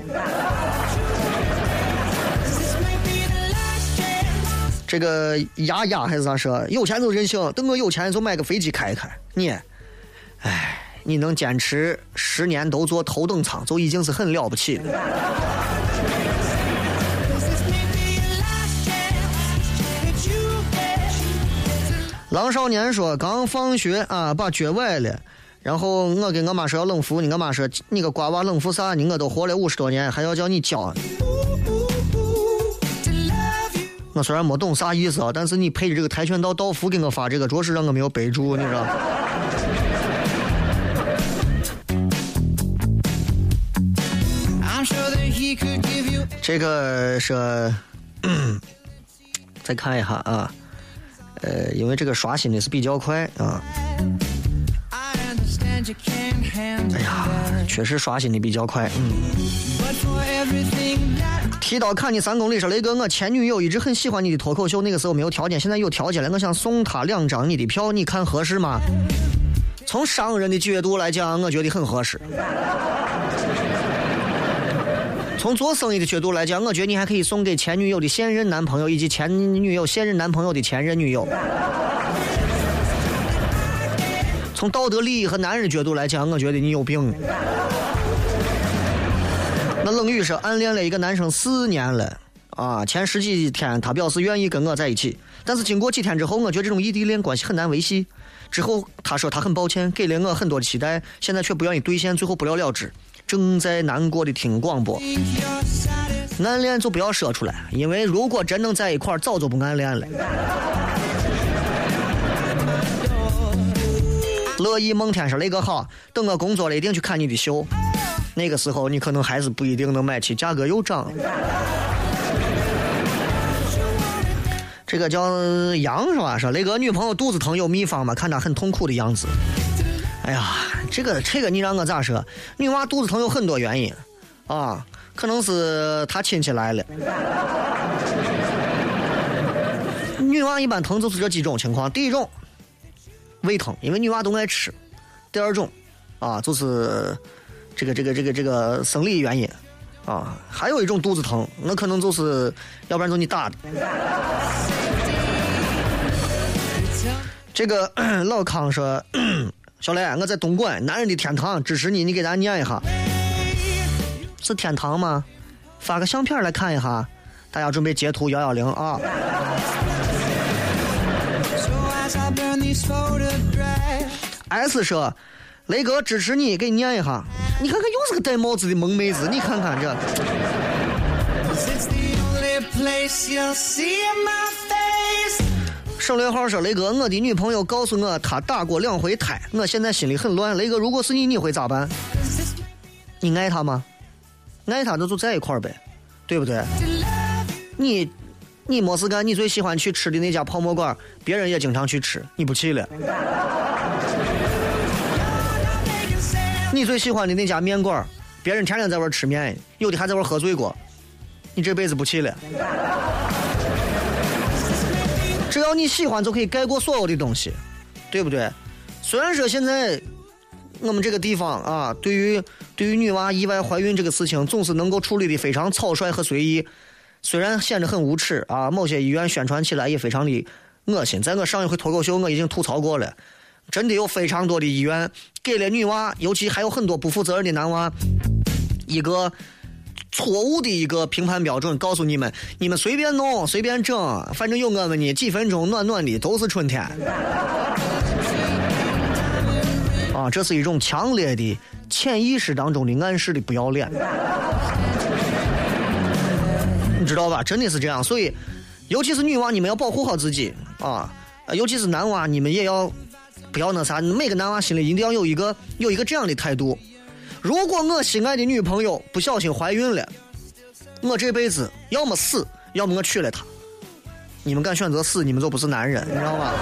这个丫丫还是咋说？有钱就任性，等我有钱就买个飞机开一开。你，哎，你能坚持十年都坐头等舱，就已经是很了不起了。狼少年说：“刚放学啊，把脚崴了，然后我跟我妈说要冷敷，你我妈说你个瓜娃冷敷啥？你我都活了五十多年，还要叫你教？我虽然没懂啥意思啊，但是你配的这个跆拳道道服给我发这个，着实让我没有背住，你知道。”这个是，再看一下啊。呃，因为这个刷新的是比较快啊。哎呀，确实刷新的比较快。嗯。提刀砍你三公里说雷哥，我前女友一直很喜欢你的脱口秀，那个时候没有条件，现在有条件了，我想送她两张你的票，你看合适吗？从商人的角度来讲，我觉得很合适。从做生意的角度来讲，我觉得你还可以送给前女友的现任男朋友以及前女友现任男朋友的前任女友。从道德利益和男人角度来讲，我觉得你有病。那冷雨是暗恋了一个男生四年了啊，前十几天他表示愿意跟我在一起，但是经过几天之后，我觉得这种异地恋关系很难维系。之后他说他很抱歉，给了我很多的期待，现在却不愿意兑现，最后不了了之。正在难过的听广播，暗恋就不要说出来，因为如果真能在一块儿，早就不暗恋了。乐意梦天说雷哥好，等我工作了，一定去看你的秀。那个时候，你可能还是不一定能买起，价格又涨。这个叫杨是吧？说雷哥女朋友肚子疼有秘方吗？看她很痛苦的样子。哎呀，这个这个你让我咋说？女娃肚子疼有很多原因，啊，可能是她亲戚来了。女娃一般疼就是这几种情况：第一种，胃疼，因为女娃都爱吃；第二种，啊，就是这个这个这个这个生理原因，啊，还有一种肚子疼，那可能就是要不然就你打的。这个 老康说。小雷，我在东莞，男人的天堂，支持你，你给咱念一下，是天堂吗？发个相片来看一下，大家准备截图幺幺零啊。S 说，雷哥支持你，给你念一下，你看看又是个戴帽子的萌妹子，你看看这。省略号说：“雷哥，我的女朋友告诉我她打过两回胎，我现在心里很乱。雷哥，如果是你，你会咋办？你爱她吗？爱她那就在一块儿呗，对不对？你你没事干，你最喜欢去吃的那家泡馍馆，别人也经常去吃，你不去了。你最喜欢的那家面馆，别人天天在那儿吃面，有的还在那儿喝醉过，你这辈子不去了。只要你喜欢，就可以盖过所有的东西，对不对？虽然说现在我们这个地方啊，对于对于女娃意外怀孕这个事情，总是能够处理的非常草率和随意，虽然显得很无耻啊，某些医院宣传起来也非常的恶心。在我上一回脱口秀，我已经吐槽过了，真的有非常多的医院给了女娃，尤其还有很多不负责任的男娃，一个错误的一个评判标准，告诉你们，你们随便弄，随便整，反正有我们呢，几分钟暖暖的都是春天。啊，这是一种强烈的潜意识当中的暗示的不要脸，你知道吧？真的是这样，所以，尤其是女娃，你们要保护好自己啊！尤其是男娃，你们也要不要那啥。每个男娃心里一定要有一个有一个这样的态度：如果我心爱的女朋友不小心怀孕了，我这辈子要么死，要么我娶了她。你们敢选择死，你们就不是男人，你知道吗？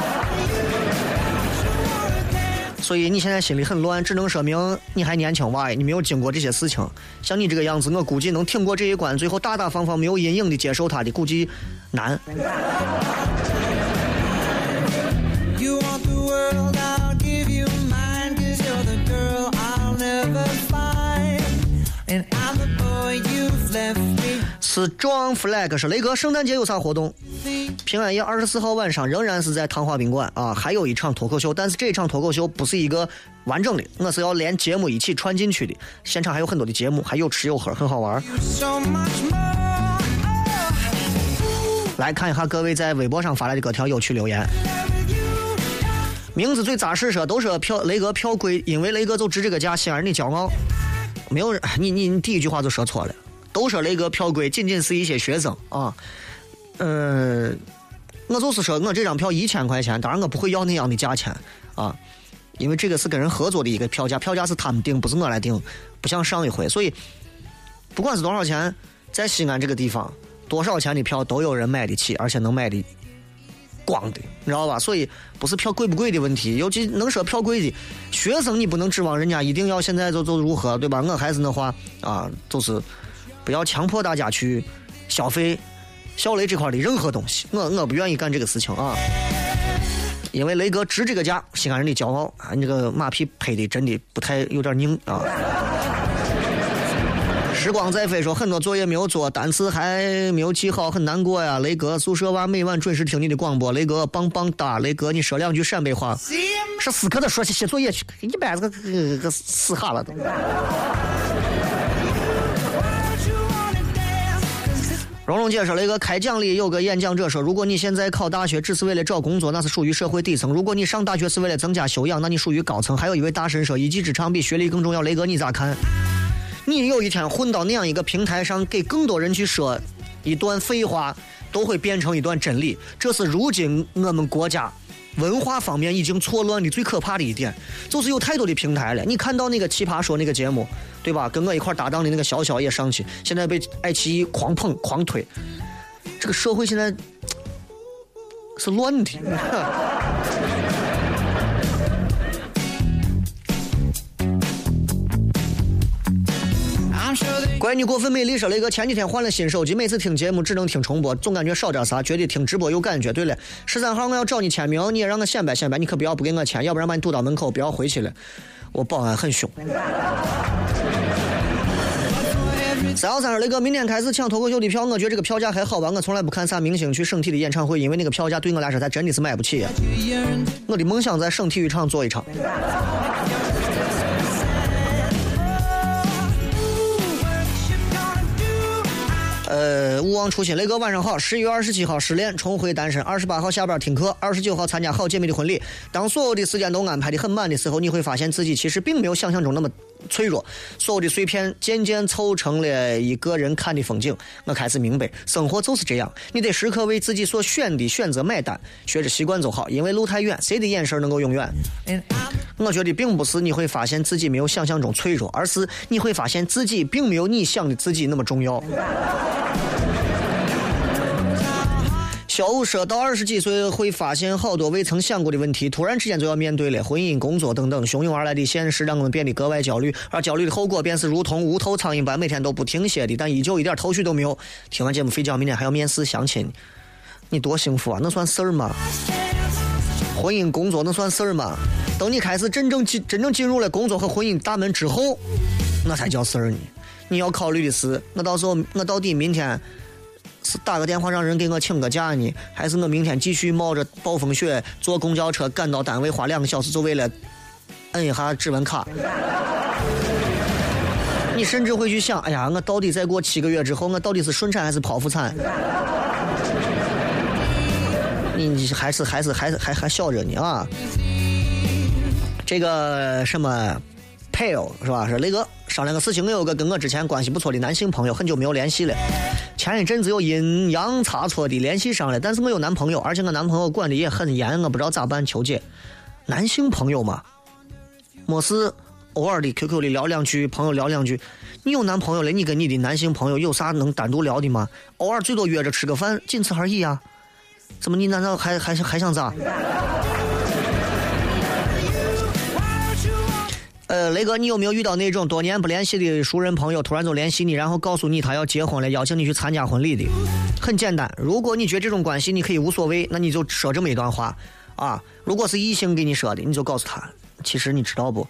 所以你现在心里很乱，只能说明你还年轻娃，你没有经过这些事情。像你这个样子，我估计能挺过这一关，最后大大方方没有阴影的接受他的，估计难。you are the world i 是 John Flag 说雷哥，圣诞节有啥活动？平安夜二十四号晚上仍然是在唐华宾馆啊，还有一场脱口秀，但是这场脱口秀不是一个完整的，我是要连节目一起串进去的。现场还有很多的节目，还有吃有喝，很好玩。来看一下各位在微博上发来的各条有趣留言。名字最扎实说都说票雷哥票贵，因为雷哥就值这个价，西安人的骄傲。没有人，你你你第一句话就说错了，都说雷哥票贵，仅仅是一些学生啊。呃，我就是说我这张票一千块钱，当然我不会要那样的价钱啊，因为这个是跟人合作的一个票价，票价是他们定，不是我来定，不像上一回，所以不管是多少钱，在西安这个地方，多少钱的票都有人买得起，而且能买的光的，你知道吧？所以不是票贵不贵的问题，尤其能说票贵的学生，你不能指望人家一定要现在就就如何，对吧？我还是那话啊，就是不要强迫大家去消费小雷这块的任何东西，我我不愿意干这个事情啊。因为雷哥值这个价，西安人的骄傲啊！你这个马屁拍的真的不太有点硬啊。时光在飞说很多作业没有做，单词还没有记好，很难过呀。雷哥，宿舍娃每晚准时听你的广播，雷哥棒棒哒。雷哥，你说两句陕北话，是死磕的说起写作业去，一般个个个死哈了都。蓉蓉姐说了一个开讲里有个演讲者说，如果你现在考大学只是为了找工作，那是属于社会底层；如果你上大学是为了增加修养，那你属于高层。还有一位大神说，一技之长比学历更重要。雷哥，你咋看？你有一天混到那样一个平台上，给更多人去说一段废话，都会变成一段真理。这是如今我们国家文化方面已经错乱的最可怕的一点，就是有太多的平台了。你看到那个奇葩说那个节目，对吧？跟我一块搭档的那个潇潇也上去，现在被爱奇艺狂捧狂推。这个社会现在是乱的。乖女过分美丽说雷哥前几天换了新手机，每次听节目只能听重播，总感觉少点啥，觉得听直播有感觉。对了，十三号我要找你签名，你也让我显摆显摆，你可不要不给我签，要不然把你堵到门口，不要回去了。我保安很凶。三幺三说雷哥，明天开始抢脱口秀的票，我觉得这个票价还好吧，我从来不看啥明星去省体的演唱会，因为那个票价对我来说，他真的是买不起。you yearn 我的梦想在省体育场做一场。呃，勿忘初心，雷哥晚上好。十一月二十七号失恋，重回单身。二十八号下班听课，二十九号参加好姐妹的婚礼。当所有的时间都安排的很满的时候，你会发现自己其实并没有想象中那么脆弱，所有的碎片渐渐凑成了一个人看的风景。我开始明白，生活就是这样，你得时刻为自己所选的选择买单，学着习惯就好。因为路太远，谁的眼神能够永远？我觉得并不是你会发现自己没有想象中脆弱，而是你会发现自己并没有你想的自己那么重要。小五说，到二十几岁会发现好多未曾想过的问题，突然之间就要面对了，婚姻、工作等等汹涌而来的现实，让我们变得格外焦虑，而焦虑的后果便是如同无头苍蝇般每天都不停歇的，但依旧一点头绪都没有。听完节目睡觉，明天还要面试相亲，你多幸福啊！那算事儿吗？婚姻、工作那算事儿吗？等你开始真正进真正进入了工作和婚姻大门之后，那才叫事儿呢。你要考虑的是，我到时候我到底明天是打个电话让人给我请个假呢，还是我明天继续冒着暴风雪坐公交车赶到单位花两个小时就为了摁一下指纹卡？你甚至会去想，哎呀，我到底再过七个月之后，我到底是顺产还是剖腹产？你还是还是还是还还小着呢啊！这个什么 pale 是吧？是雷哥商量个事情，我有个跟我之前关系不错的男性朋友，很久没有联系了。前一阵子有阴阳差错的联系上了，但是我有男朋友，而且我男朋友管的也很严，我不知道咋办，求解。男性朋友嘛，没事偶尔的 QQ 里聊两句，朋友聊两句。你有男朋友了，你跟你的男性朋友有啥能单独聊的吗？偶尔最多约着吃个饭，仅此而已啊。怎么你难道还还还想咋？呃，雷哥，你有没有遇到那种多年不联系的熟人朋友，突然就联系你，然后告诉你他要结婚了，邀请你去参加婚礼的？很简单，如果你觉得这种关系你可以无所谓，那你就说这么一段话啊。如果是异性给你说的，你就告诉他，其实你知道不，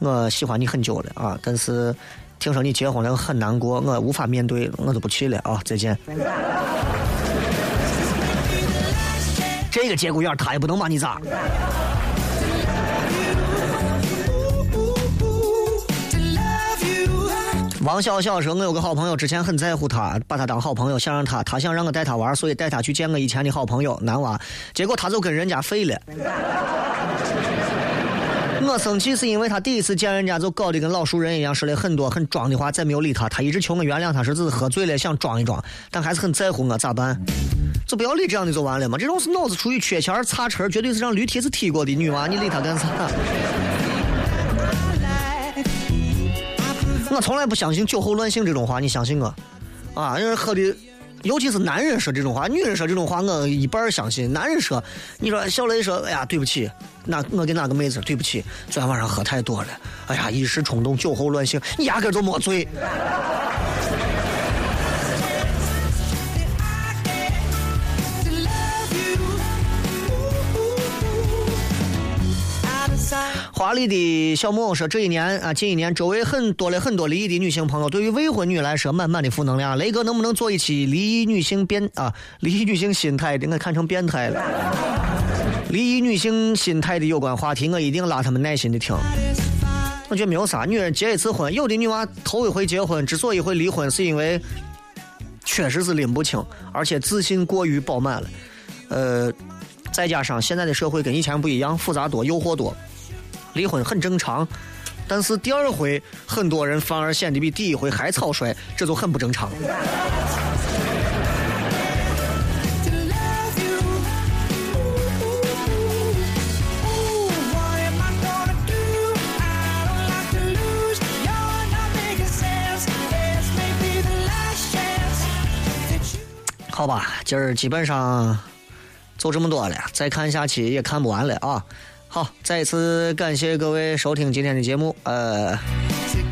我喜欢你很久了啊，但是听说你结婚了，我很难过，我无法面对，我就不去了啊，再见。这个节骨眼他也不能把你咋？王笑笑说：“我有个好朋友，之前很在乎他，把他当好朋友，想让他，他想让我带他玩，所以带他去见我以前的好朋友男娃，结果他就跟人家废了。我生气是因为他第一次见人家就搞得跟老熟人一样，说了很多很装的话，再没有理他。他一直求我原谅他，说只是喝醉了想装一装，但还是很在乎我，咋办？就不要理这样的就完了嘛。这种是脑子出于缺钱儿擦车，绝对是让驴蹄子踢过的女娃，你理他干啥？我从来不相信酒后乱性这种话，你相信我？啊，人喝的，尤其是男人说这种话，女人说这种话，我一半儿相信。男人说，你说小雷说，哎呀，对不起，那我跟哪个妹子，对不起，昨天晚上喝太多了，哎呀，一时冲动，酒后乱性，你压根就没醉。华丽的小木偶说：“这一年啊，近一年，周围很多了很多离异的女性朋友，对于未婚女来说，满满的负能量。雷哥能不能做一期离异女性变啊，离异女性心态的？我看成变态了。离异女性心态的有关话题，我一定拉他们耐心的听。我觉得没有啥，女人结一次婚，有的女娃头一回结婚，之所以会离婚，是因为确实是拎不清，而且自信过于饱满了。呃，再加上现在的社会跟以前不一样，复杂多，诱惑多。”离婚很正常，但是第二回很多人反而显得比第一回还草率，这就很不正常。好吧，今儿基本上就这么多了，再看下去也看不完了啊。好，再一次感谢各位收听今天的节目。呃，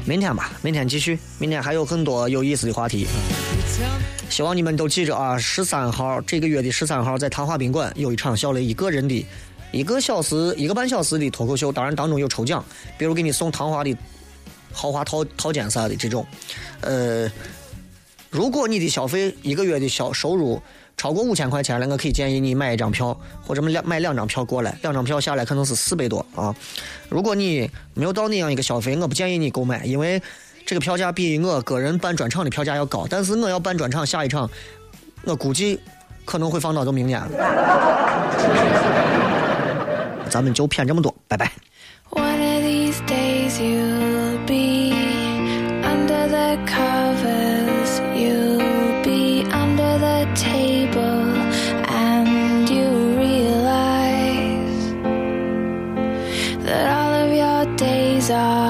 明天吧，明天继续，明天还有很多有意思的话题。希望你们都记着啊，十三号这个月的十三号在唐华宾馆有一场小雷一个人的一个小时一个半小时的脱口秀，当然当中有抽奖，比如给你送唐华的豪华套套间啥的这种。呃，如果你的消费一个月的消收入。超过五千块钱了，我可以建议你买一张票，或者两买两张票过来，两张票下来可能是四百多啊。如果你没有到那样一个消费，我不建议你购买，因为这个票价比我个人办专场的票价要高。但是我要办专场，下一场我估计可能会放到就明年了。咱们就骗这么多，拜拜。One of these days you'll be die